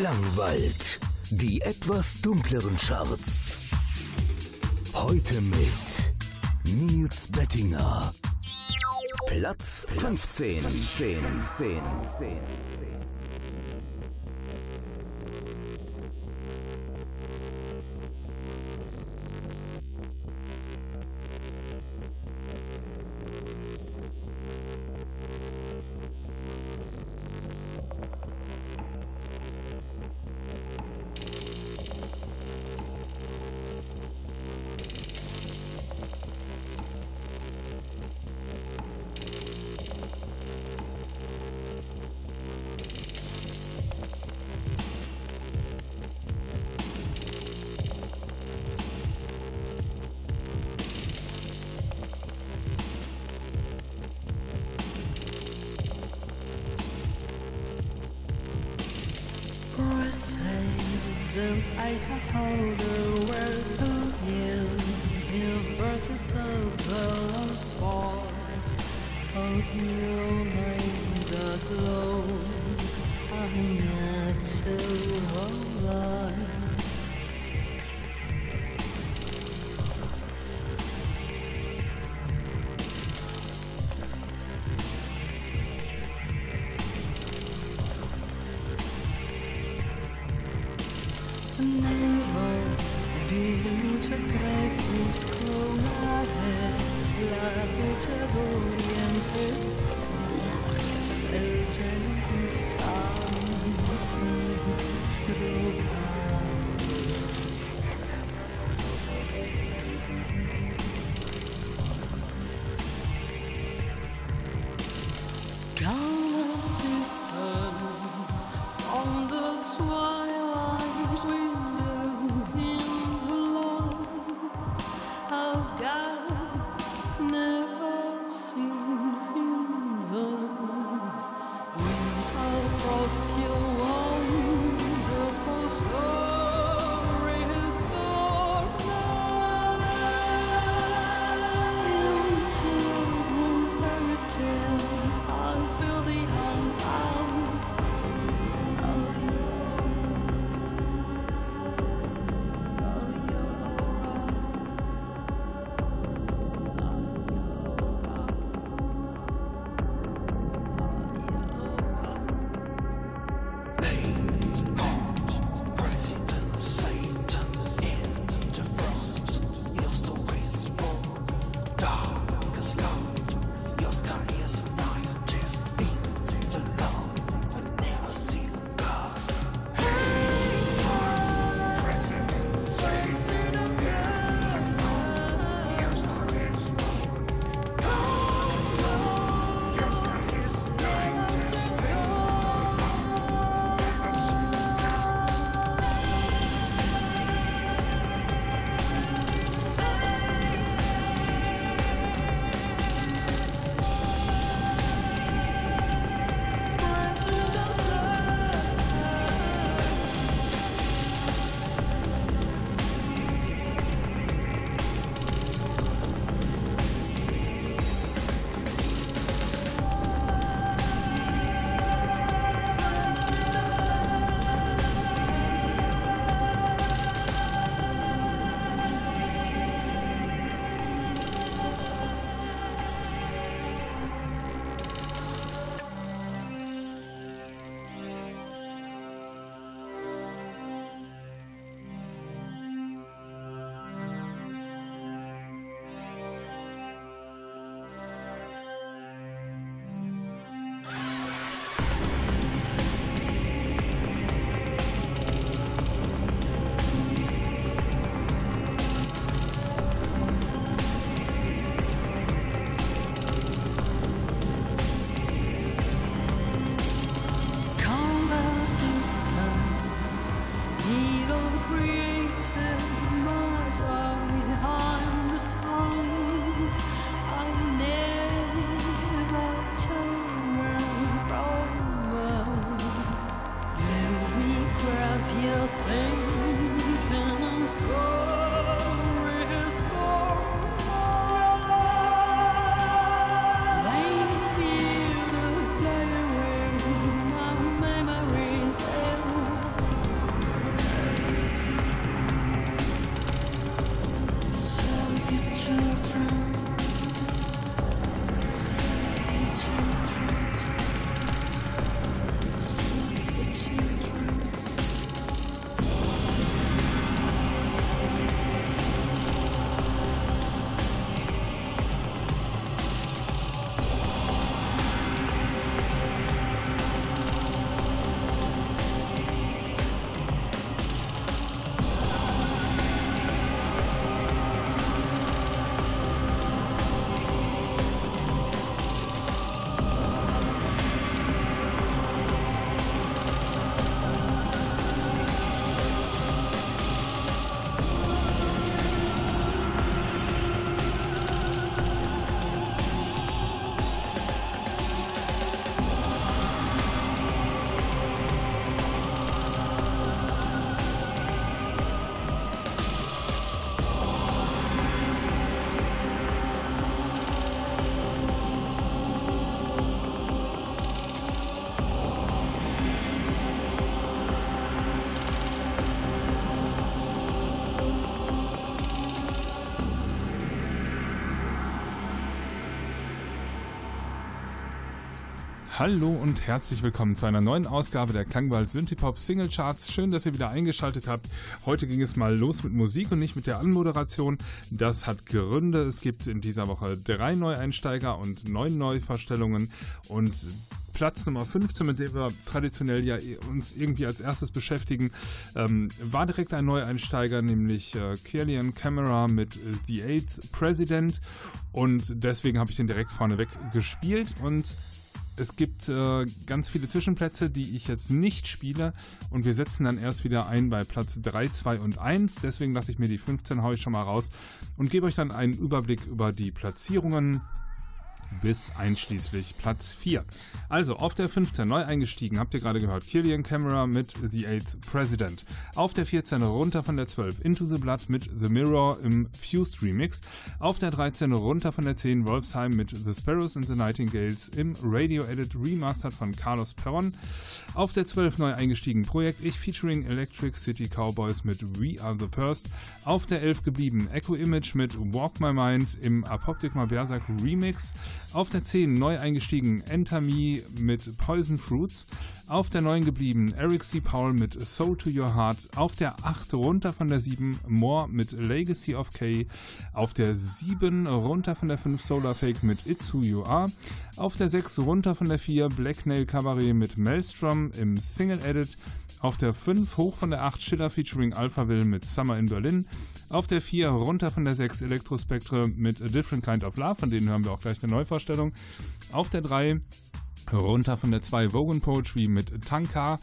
Klangwald. Die etwas dunkleren Charts. Heute mit Nils Bettinger. Platz 15. 10, 10, 10, 10. go. Hallo und herzlich willkommen zu einer neuen Ausgabe der Klangwald Synthipop Single Charts. Schön, dass ihr wieder eingeschaltet habt. Heute ging es mal los mit Musik und nicht mit der Anmoderation. Das hat Gründe. Es gibt in dieser Woche drei Neueinsteiger und neun Neuvorstellungen und Platz Nummer 15, mit dem wir traditionell ja uns irgendwie als erstes beschäftigen, ähm, war direkt ein Neueinsteiger, nämlich äh, Killian Camera mit äh, The Eighth President und deswegen habe ich den direkt vorneweg gespielt und es gibt äh, ganz viele Zwischenplätze, die ich jetzt nicht spiele und wir setzen dann erst wieder ein bei Platz 3, 2 und 1. Deswegen dachte ich mir, die 15 haue ich schon mal raus und gebe euch dann einen Überblick über die Platzierungen bis einschließlich Platz 4. Also auf der 15 neu eingestiegen, habt ihr gerade gehört, Killian Camera mit The Eighth President. Auf der 14 runter von der 12 Into the Blood mit The Mirror im Fused Remix. Auf der 13 runter von der 10 Wolfsheim mit The Sparrows and the Nightingales im Radio Edit Remastered von Carlos Perron. Auf der 12 neu eingestiegen Projekt Ich featuring Electric City Cowboys mit We Are the First. Auf der 11 geblieben Echo Image mit Walk My Mind im Apoptygma Berserk Remix. Auf der 10 neu eingestiegen Enter Me mit Poison Fruits. Auf der 9 geblieben Eric C. Powell mit Soul to Your Heart. Auf der 8 runter von der 7 More mit Legacy of K. Auf der 7 runter von der 5 Solar Fake mit It's Who You Are. Auf der 6 runter von der 4 Black Nail Cabaret mit Maelstrom im Single Edit. Auf der 5 hoch von der 8 Schiller featuring Alphaville mit Summer in Berlin. Auf der 4 runter von der 6 Elektrospektre mit A Different Kind of Love, von denen hören wir auch gleich eine Neuvorstellung. Auf der 3 runter von der 2 Vogan Poetry mit Tanka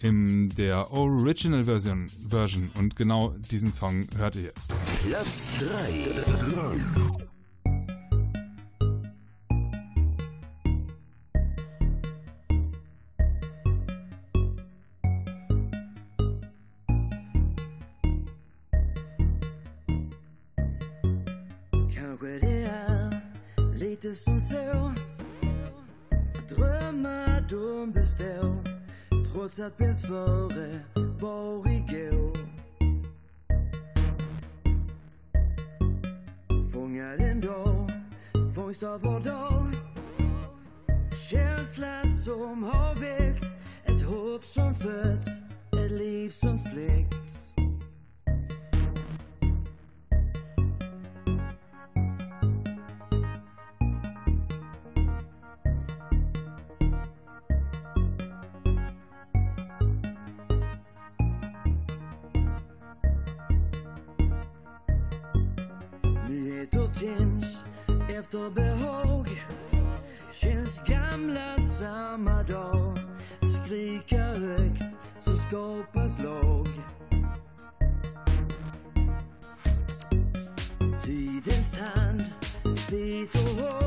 in der Original Version, Version. Und genau diesen Song hört ihr jetzt. Platz 3. Att bäst före var igår Fångad en dag, fångst av vår dag Känsla som har väckts Ett hopp som fötts Ett liv som släckts efter behag Känns gamla samma dag. Skrika högt så skapas lag. Tidens tand biter hårt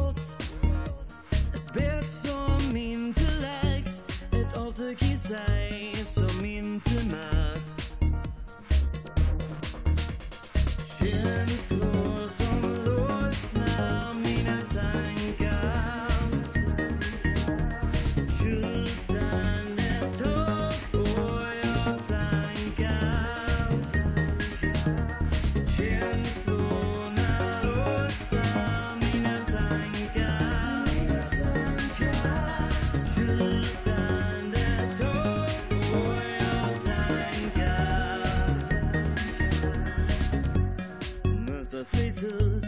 Mönster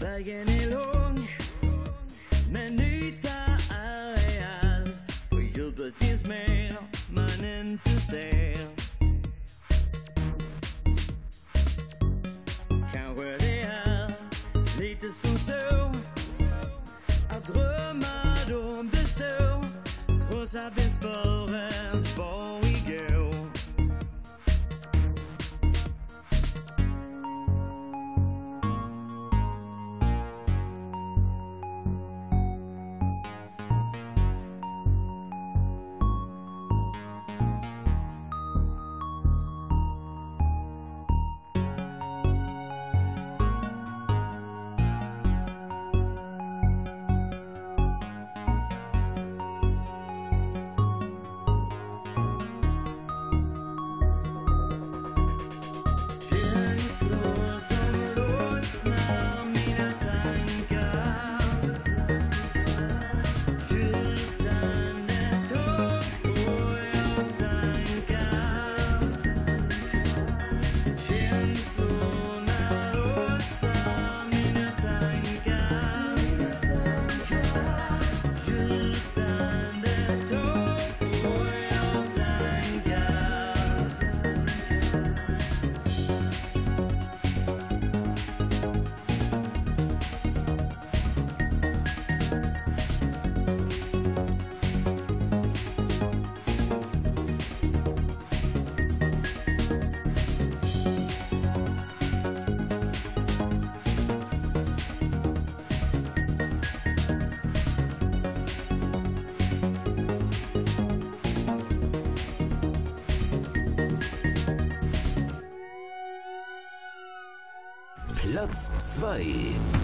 vägen är lång Men yta är real. På djupet finns mer man inte ser. Kanske det är lite som så Att drömmar de består. Trots att vi före 2.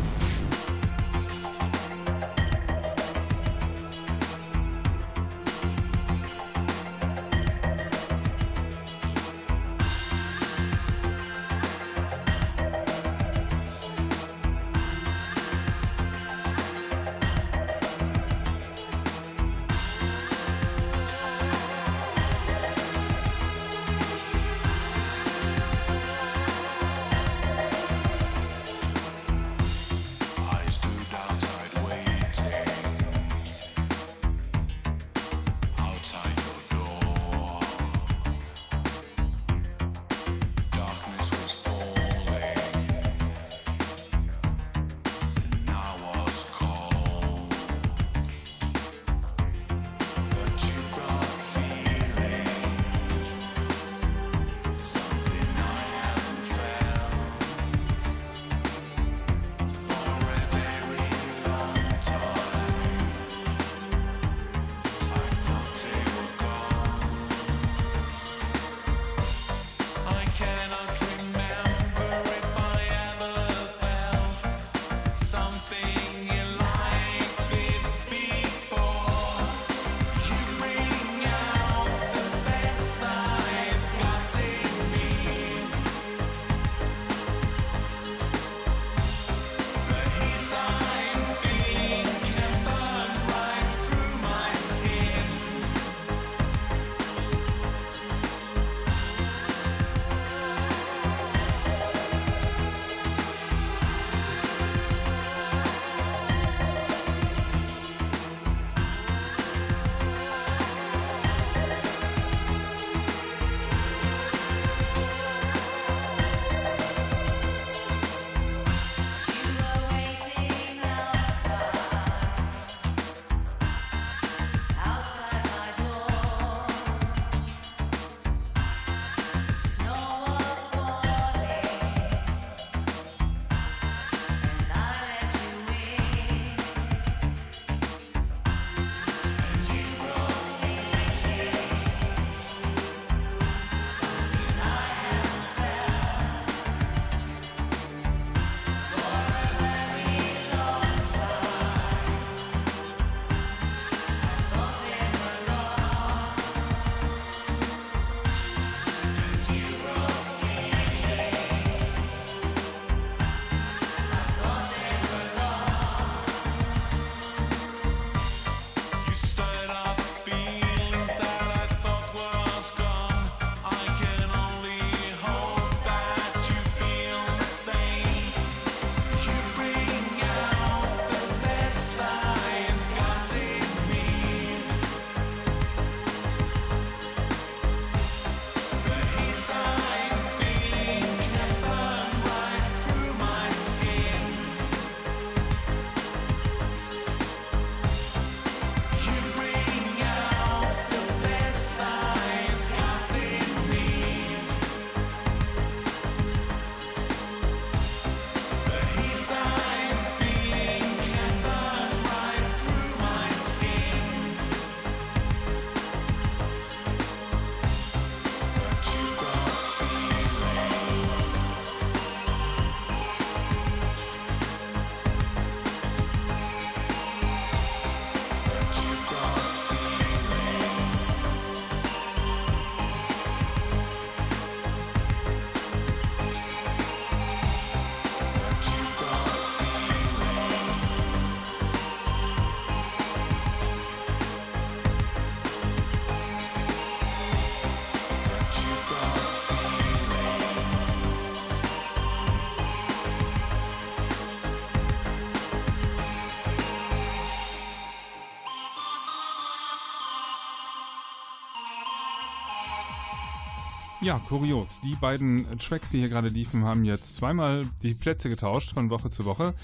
Ja, kurios. Die beiden Tracks, die hier gerade liefen, haben jetzt zweimal die Plätze getauscht von Woche zu Woche.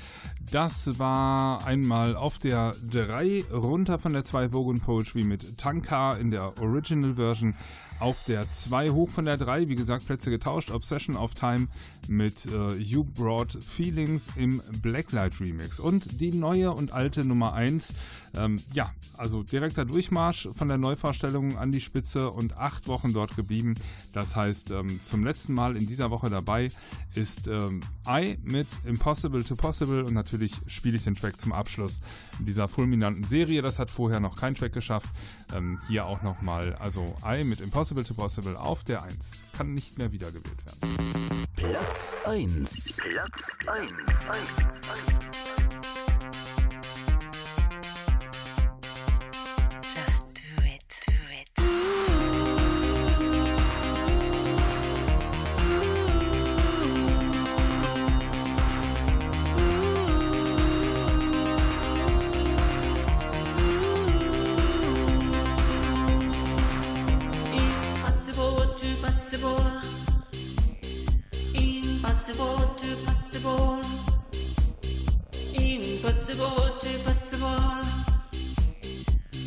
Das war einmal auf der 3 runter von der 2 Vogue Poetry mit Tanka in der Original Version auf der 2 hoch von der 3, wie gesagt, Plätze getauscht. Obsession of Time mit äh, You Brought Feelings im Blacklight Remix. Und die neue und alte Nummer 1, ähm, ja, also direkter Durchmarsch von der Neuvorstellung an die Spitze und acht Wochen dort geblieben. Das das heißt, ähm, zum letzten Mal in dieser Woche dabei ist ähm, I mit Impossible to Possible und natürlich spiele ich den Track zum Abschluss dieser fulminanten Serie. Das hat vorher noch kein Track geschafft. Ähm, hier auch nochmal, also I mit Impossible to Possible auf der 1. Kann nicht mehr wiedergewählt werden. Platz 1. Platz 1. 1, 1, 1. Possible. Impossible to possible. Impossible to possible.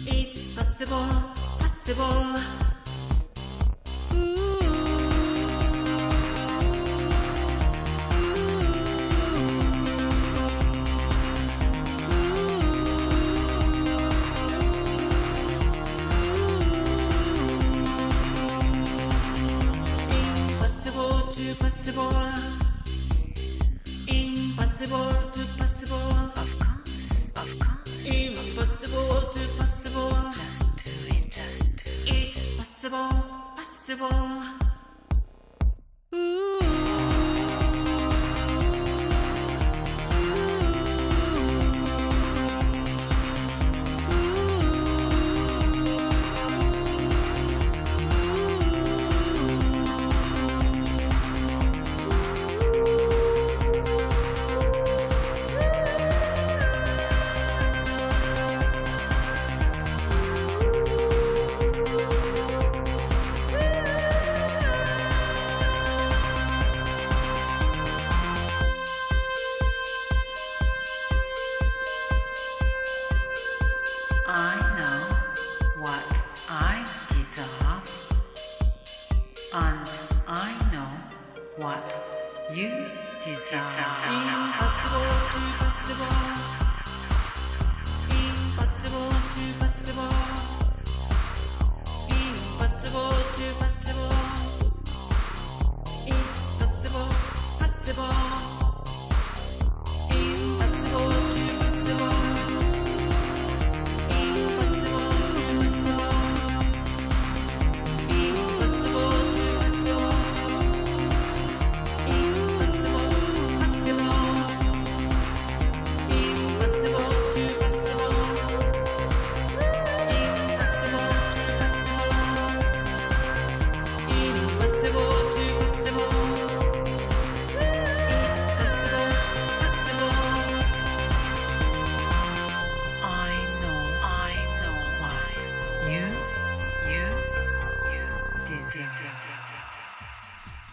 It's possible, possible. Impossible possible. Impossible to possible. Of course, of course. Impossible to possible. Just do it, just do it. It's possible, possible.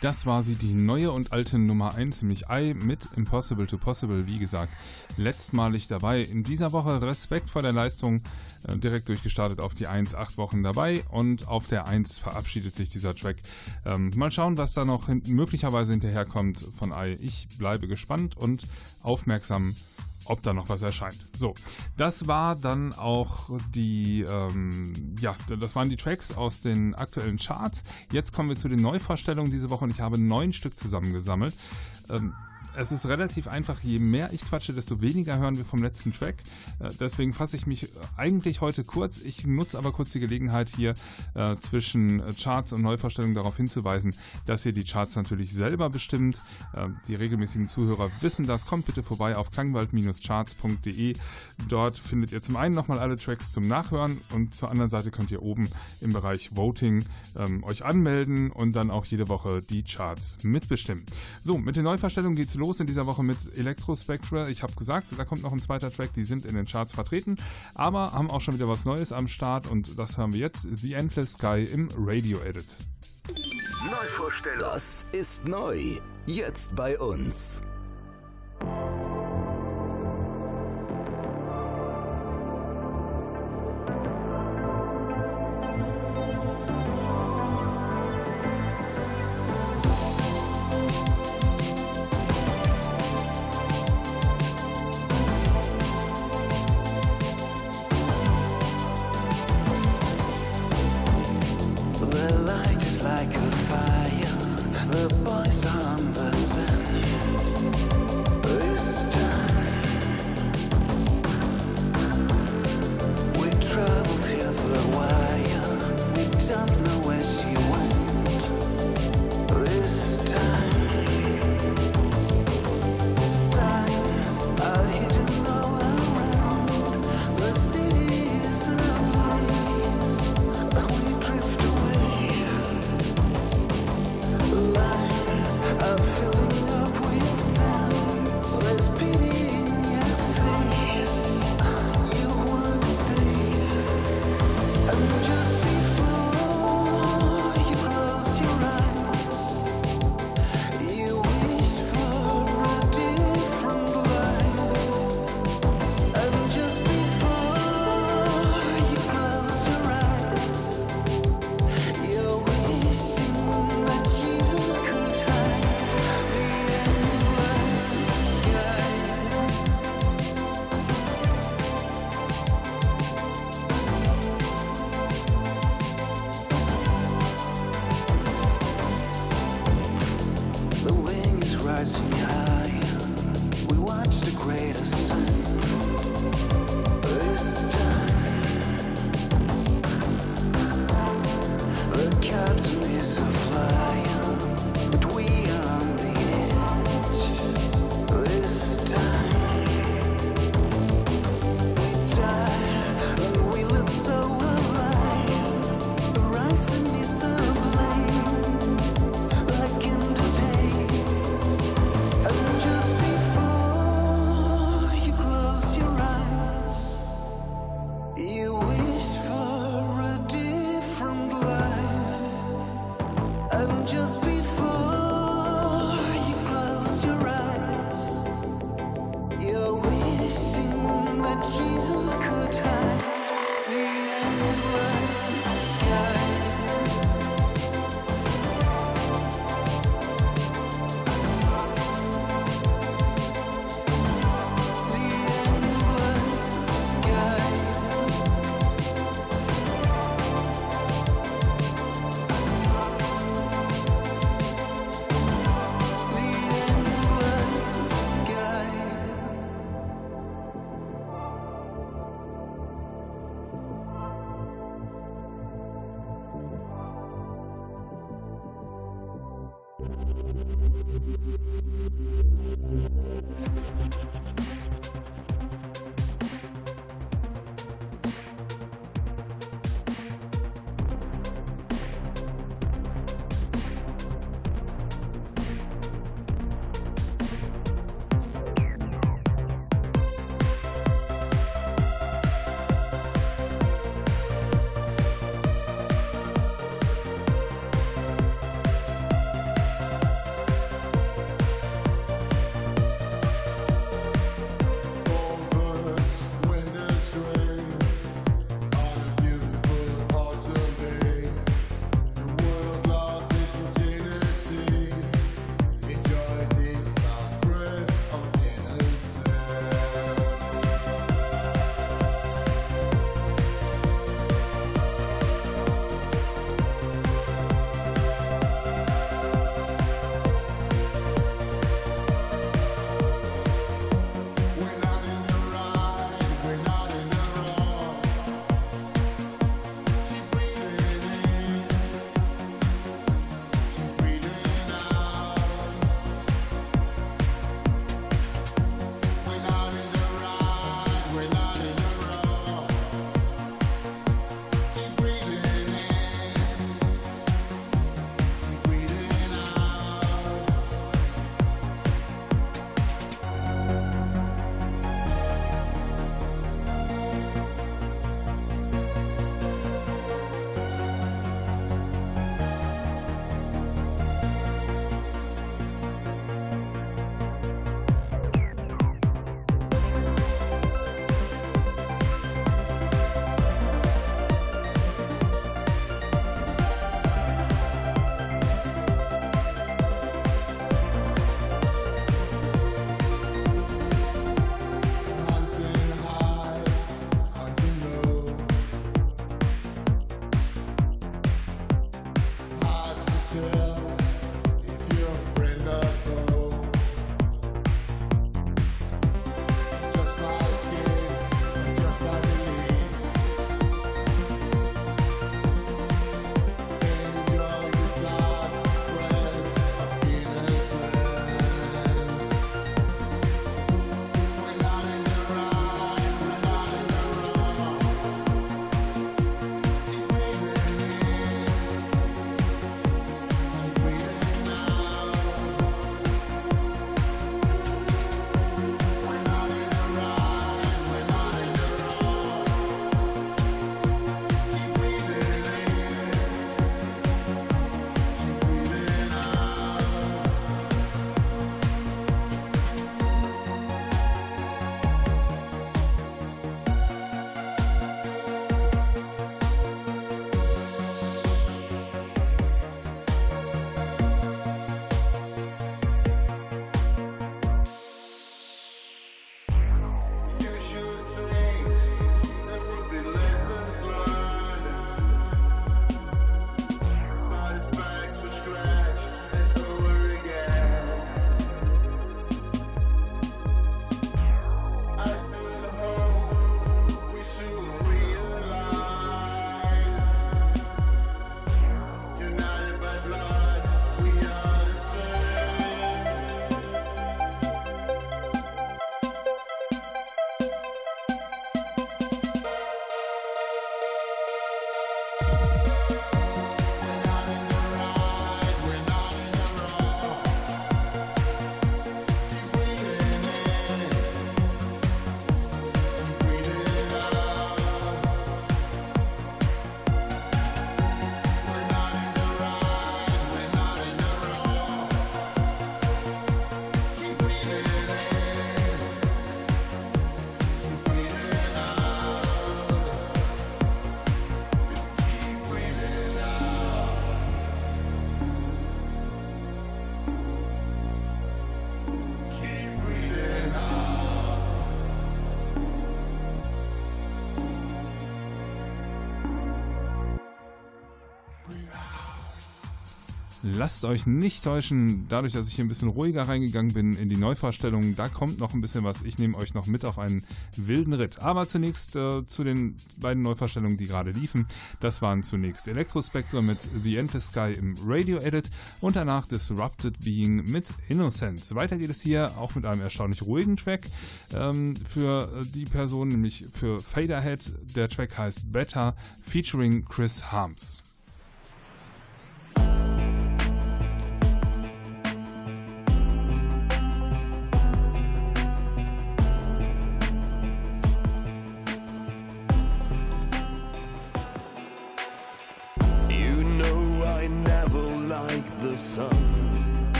Das war sie, die neue und alte Nummer 1, nämlich I mit Impossible to Possible, wie gesagt, letztmalig dabei. In dieser Woche Respekt vor der Leistung, äh, direkt durchgestartet auf die 1, acht Wochen dabei und auf der 1 verabschiedet sich dieser Track. Ähm, mal schauen, was da noch hin möglicherweise hinterherkommt von I. Ich bleibe gespannt und aufmerksam ob da noch was erscheint. So, das war dann auch die, ähm, ja, das waren die Tracks aus den aktuellen Charts. Jetzt kommen wir zu den Neuvorstellungen diese Woche und ich habe neun Stück zusammengesammelt. Ähm, es ist relativ einfach, je mehr ich quatsche, desto weniger hören wir vom letzten Track. Äh, deswegen fasse ich mich eigentlich heute kurz. Ich nutze aber kurz die Gelegenheit hier äh, zwischen Charts und Neuvorstellungen darauf hinzuweisen, dass ihr die Charts natürlich selber bestimmt. Äh, die regelmäßigen Zuhörer wissen das. Kommt bitte vorbei auf klangwald-charts.de. Dort findet ihr zum einen nochmal alle Tracks zum Nachhören und zur anderen Seite könnt ihr oben im Bereich Voting ähm, euch anmelden und dann auch jede Woche die Charts mitbestimmen. So, mit den Neuvorstellungen geht's los in dieser Woche mit Electrospectra. Ich habe gesagt, da kommt noch ein zweiter Track, die sind in den Charts vertreten, aber haben auch schon wieder was Neues am Start und das haben wir jetzt, The Endless Sky im Radio Edit. Neuvorstellung. Das ist neu. Jetzt bei uns. Fall Lasst euch nicht täuschen, dadurch, dass ich hier ein bisschen ruhiger reingegangen bin in die Neuvorstellung, da kommt noch ein bisschen was. Ich nehme euch noch mit auf einen wilden Ritt. Aber zunächst äh, zu den beiden Neuvorstellungen, die gerade liefen. Das waren zunächst Electrospectre mit The Endless Sky im Radio Edit und danach Disrupted Being mit Innocence. Weiter geht es hier auch mit einem erstaunlich ruhigen Track ähm, für die Person, nämlich für Faderhead. Der Track heißt Better, featuring Chris Harms.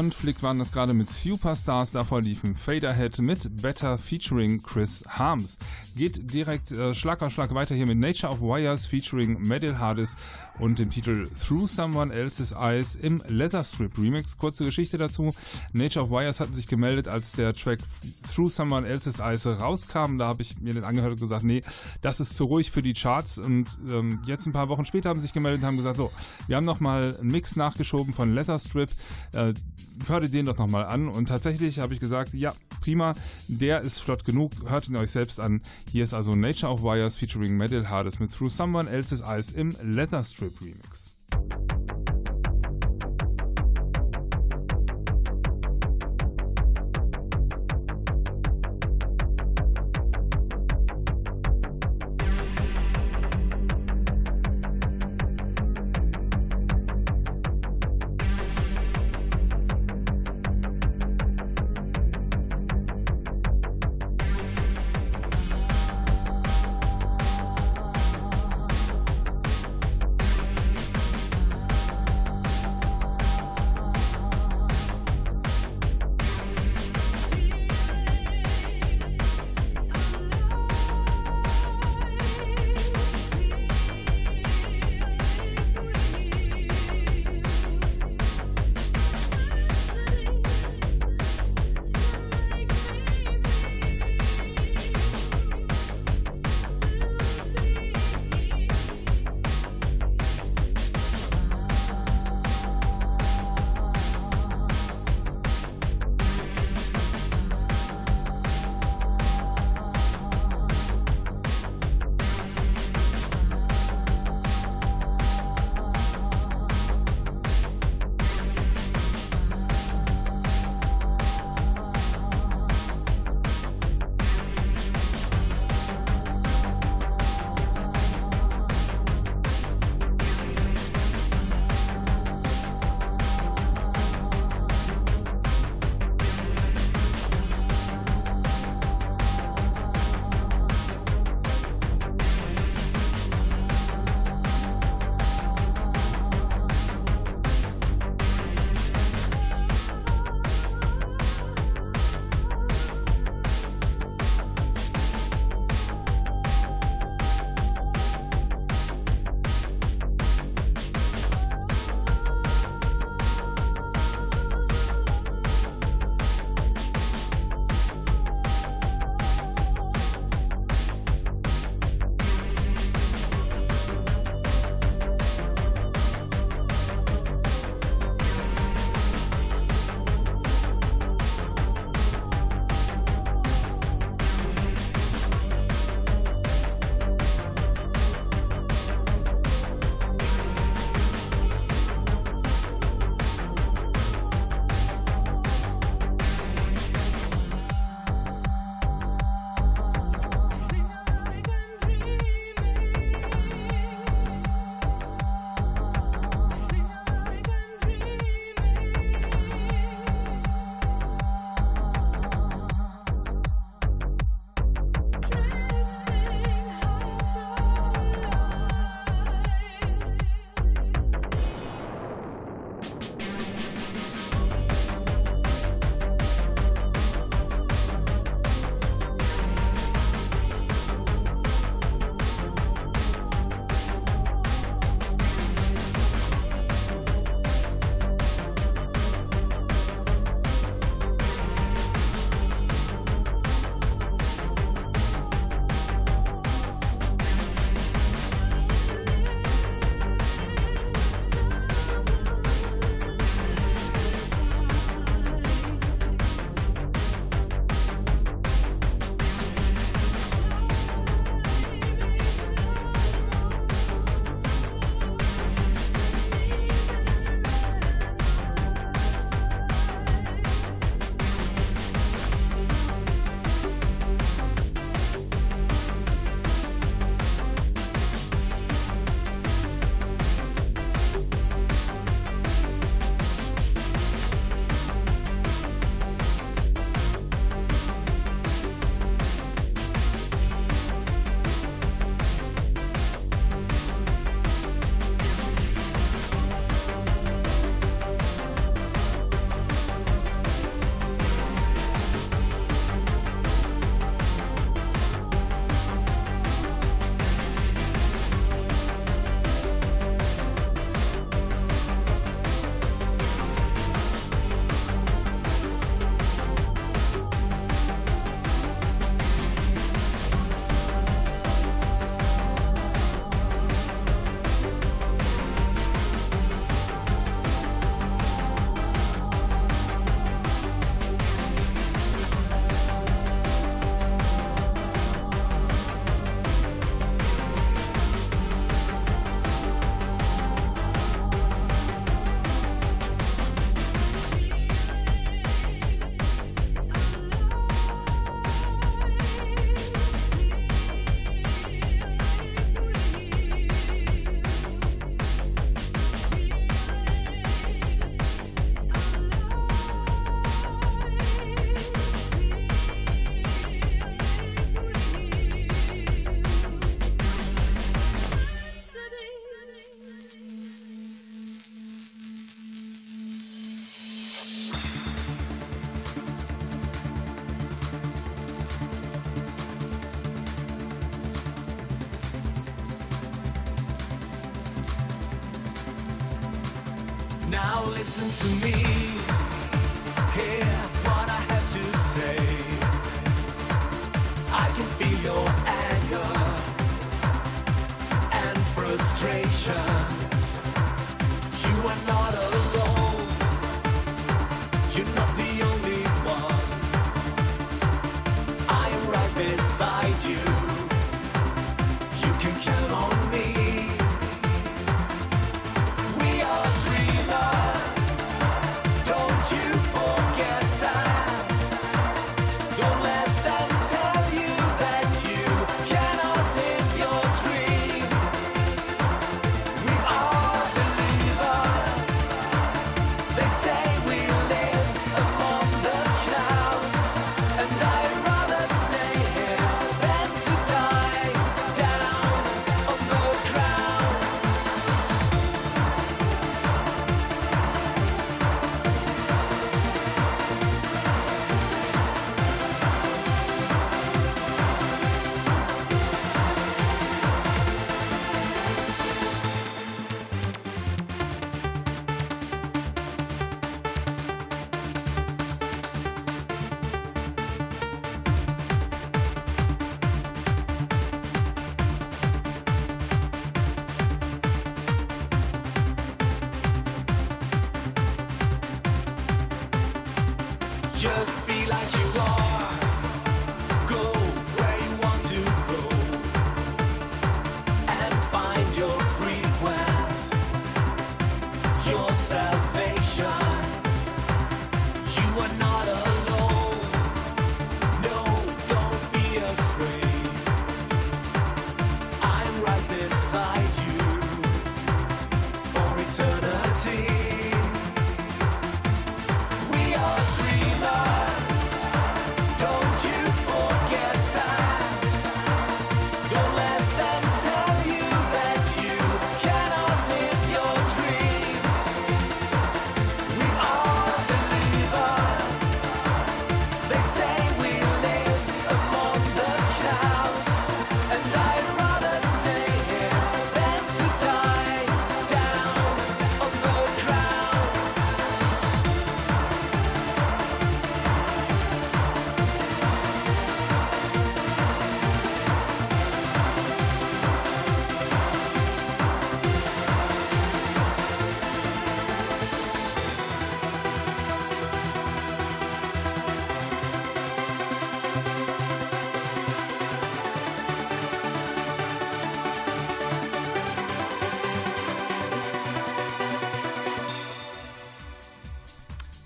Konflikt waren das gerade mit Superstars. Davor liefen Faderhead mit Better featuring Chris Harms. Geht direkt äh, Schlag auf Schlag weiter hier mit Nature of Wires featuring Metal Hardis und dem Titel Through Someone Else's Eyes im Leatherstrip Remix. Kurze Geschichte dazu. Nature of Wires hatten sich gemeldet, als der Track Through Someone Else's Eyes rauskam. Da habe ich mir den angehört und gesagt, nee, das ist zu ruhig für die Charts. Und ähm, jetzt ein paar Wochen später haben sie sich gemeldet und haben gesagt, so, wir haben nochmal einen Mix nachgeschoben von Leatherstrip. Äh, hört ihr den doch nochmal an. Und tatsächlich habe ich gesagt, ja, prima, der ist flott genug, hört ihn euch selbst an. Hier ist also Nature of Wires featuring Metal Hardest mit Through Someone Else's Eyes im Leatherstrip Remix. Listen to me.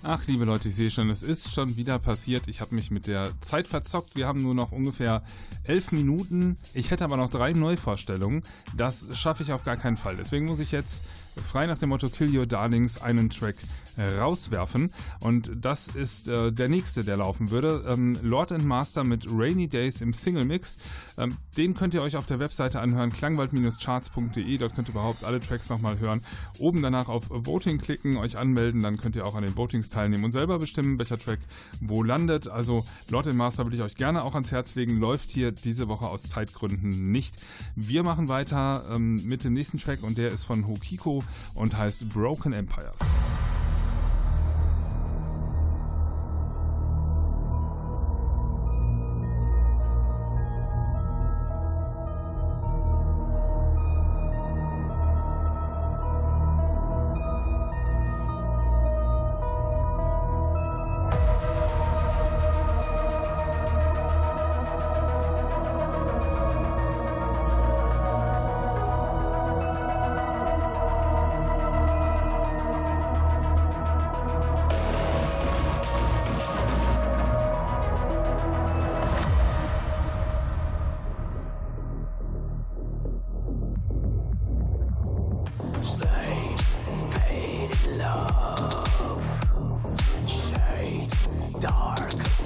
Ach, liebe Leute, ich sehe schon, es ist schon wieder passiert. Ich habe mich mit der Zeit verzockt. Wir haben nur noch ungefähr elf Minuten. Ich hätte aber noch drei Neuvorstellungen. Das schaffe ich auf gar keinen Fall. Deswegen muss ich jetzt frei nach dem Motto Kill Your Darlings einen Track äh, rauswerfen. Und das ist äh, der nächste, der laufen würde. Ähm, Lord and Master mit Rainy Days im Single Mix. Ähm, den könnt ihr euch auf der Webseite anhören, klangwald-charts.de. Dort könnt ihr überhaupt alle Tracks nochmal hören. Oben danach auf Voting klicken, euch anmelden. Dann könnt ihr auch an den Votings teilnehmen und selber bestimmen, welcher Track wo landet. Also Lord and Master würde ich euch gerne auch ans Herz legen. Läuft hier diese Woche aus Zeitgründen nicht. Wir machen weiter ähm, mit dem nächsten Track und der ist von Hokiko und heißt Broken Empires.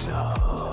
soul.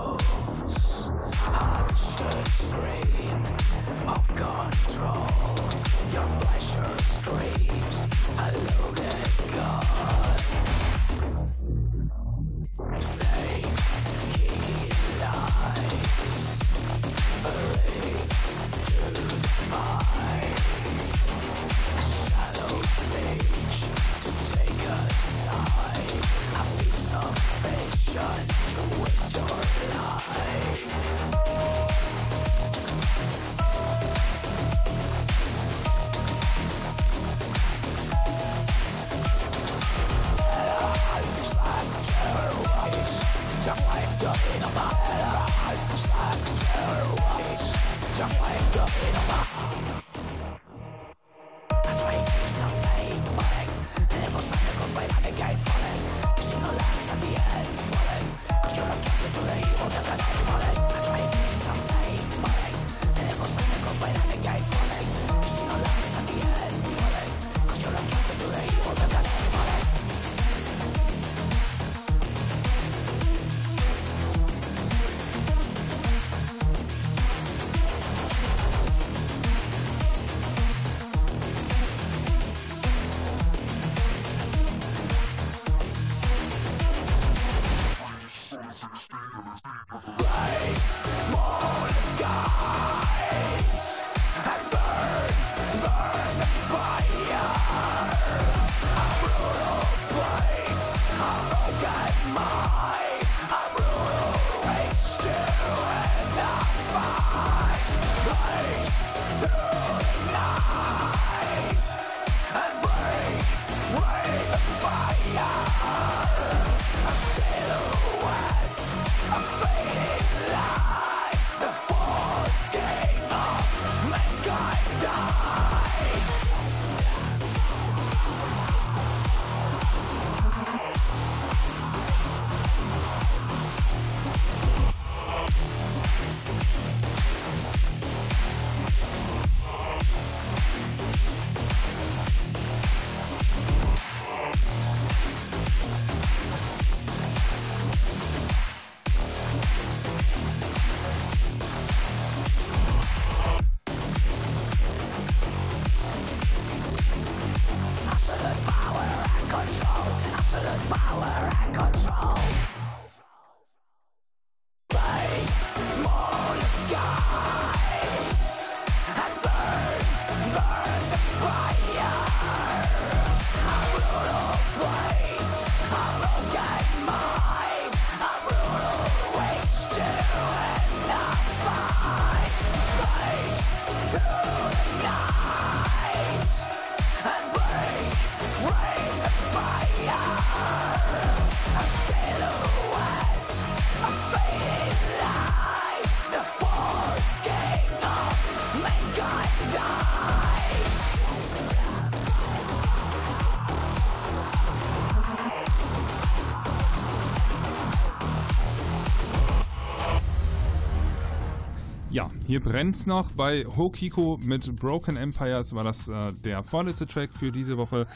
Hier brennt's noch. Bei Hokiko mit Broken Empires war das äh, der vorletzte Track für diese Woche.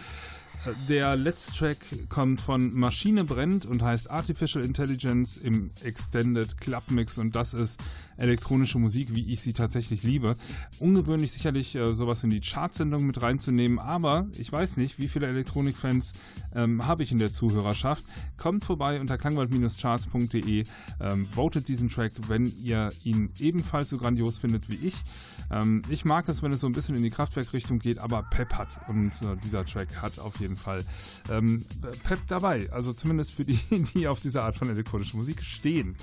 Der letzte Track kommt von Maschine brennt und heißt Artificial Intelligence im Extended Club Mix und das ist elektronische Musik, wie ich sie tatsächlich liebe. Ungewöhnlich sicherlich äh, sowas in die Chartsendung mit reinzunehmen, aber ich weiß nicht, wie viele Elektronikfans ähm, habe ich in der Zuhörerschaft. Kommt vorbei unter klangwald-charts.de, ähm, votet diesen Track, wenn ihr ihn ebenfalls so grandios findet wie ich. Ähm, ich mag es, wenn es so ein bisschen in die Kraftwerkrichtung geht, aber Pep hat und äh, dieser Track hat auf jeden Fall ähm, Pep dabei. Also zumindest für die, die auf diese Art von elektronischer Musik stehen.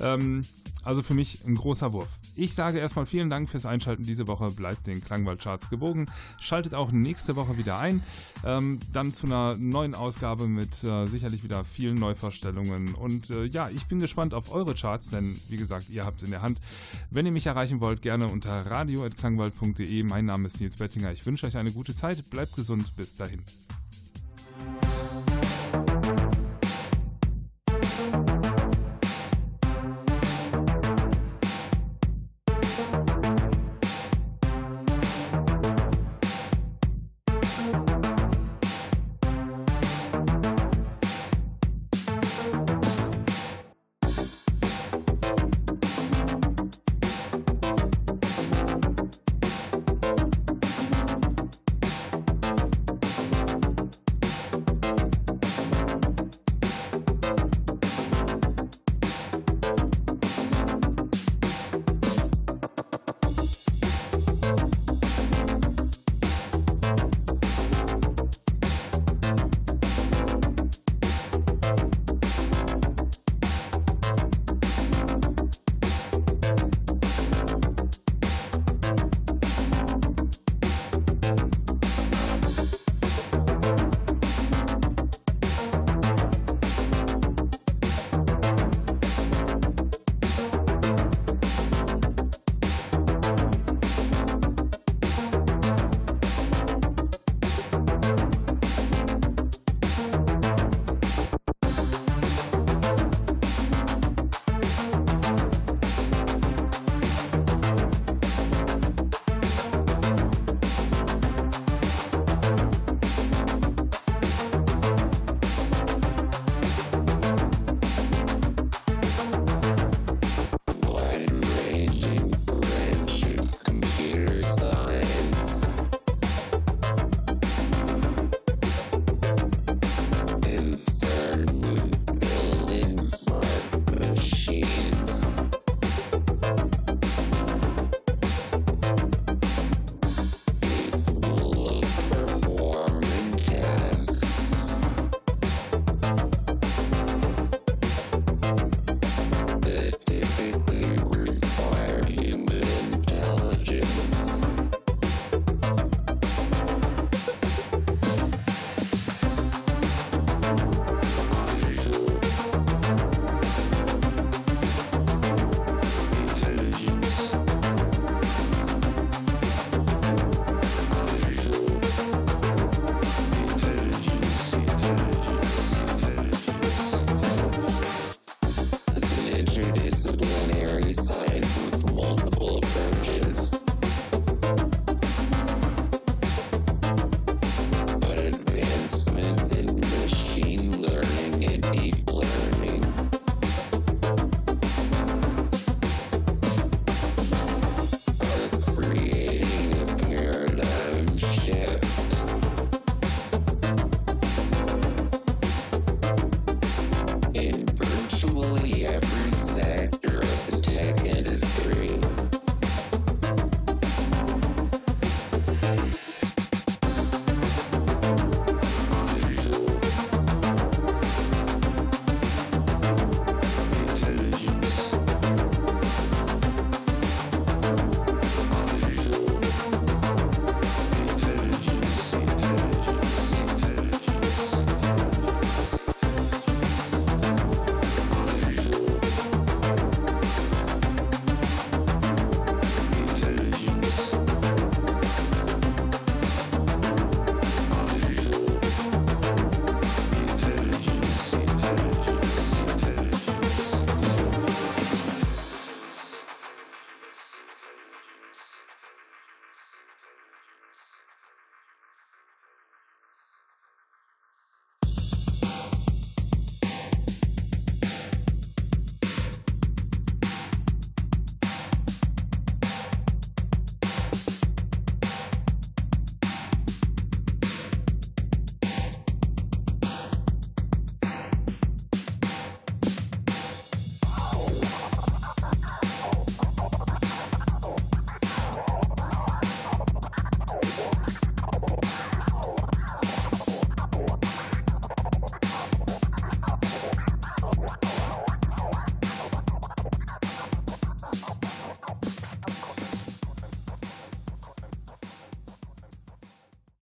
Ähm, also für mich ein großer Wurf. Ich sage erstmal vielen Dank fürs Einschalten diese Woche. Bleibt den Klangwald-Charts gewogen. Schaltet auch nächste Woche wieder ein. Ähm, dann zu einer neuen Ausgabe mit äh, sicherlich wieder vielen Neuvorstellungen. Und äh, ja, ich bin gespannt auf eure Charts, denn wie gesagt, ihr habt es in der Hand. Wenn ihr mich erreichen wollt, gerne unter radio.klangwald.de. Mein Name ist Nils Bettinger. Ich wünsche euch eine gute Zeit. Bleibt gesund. Bis dahin. Thank you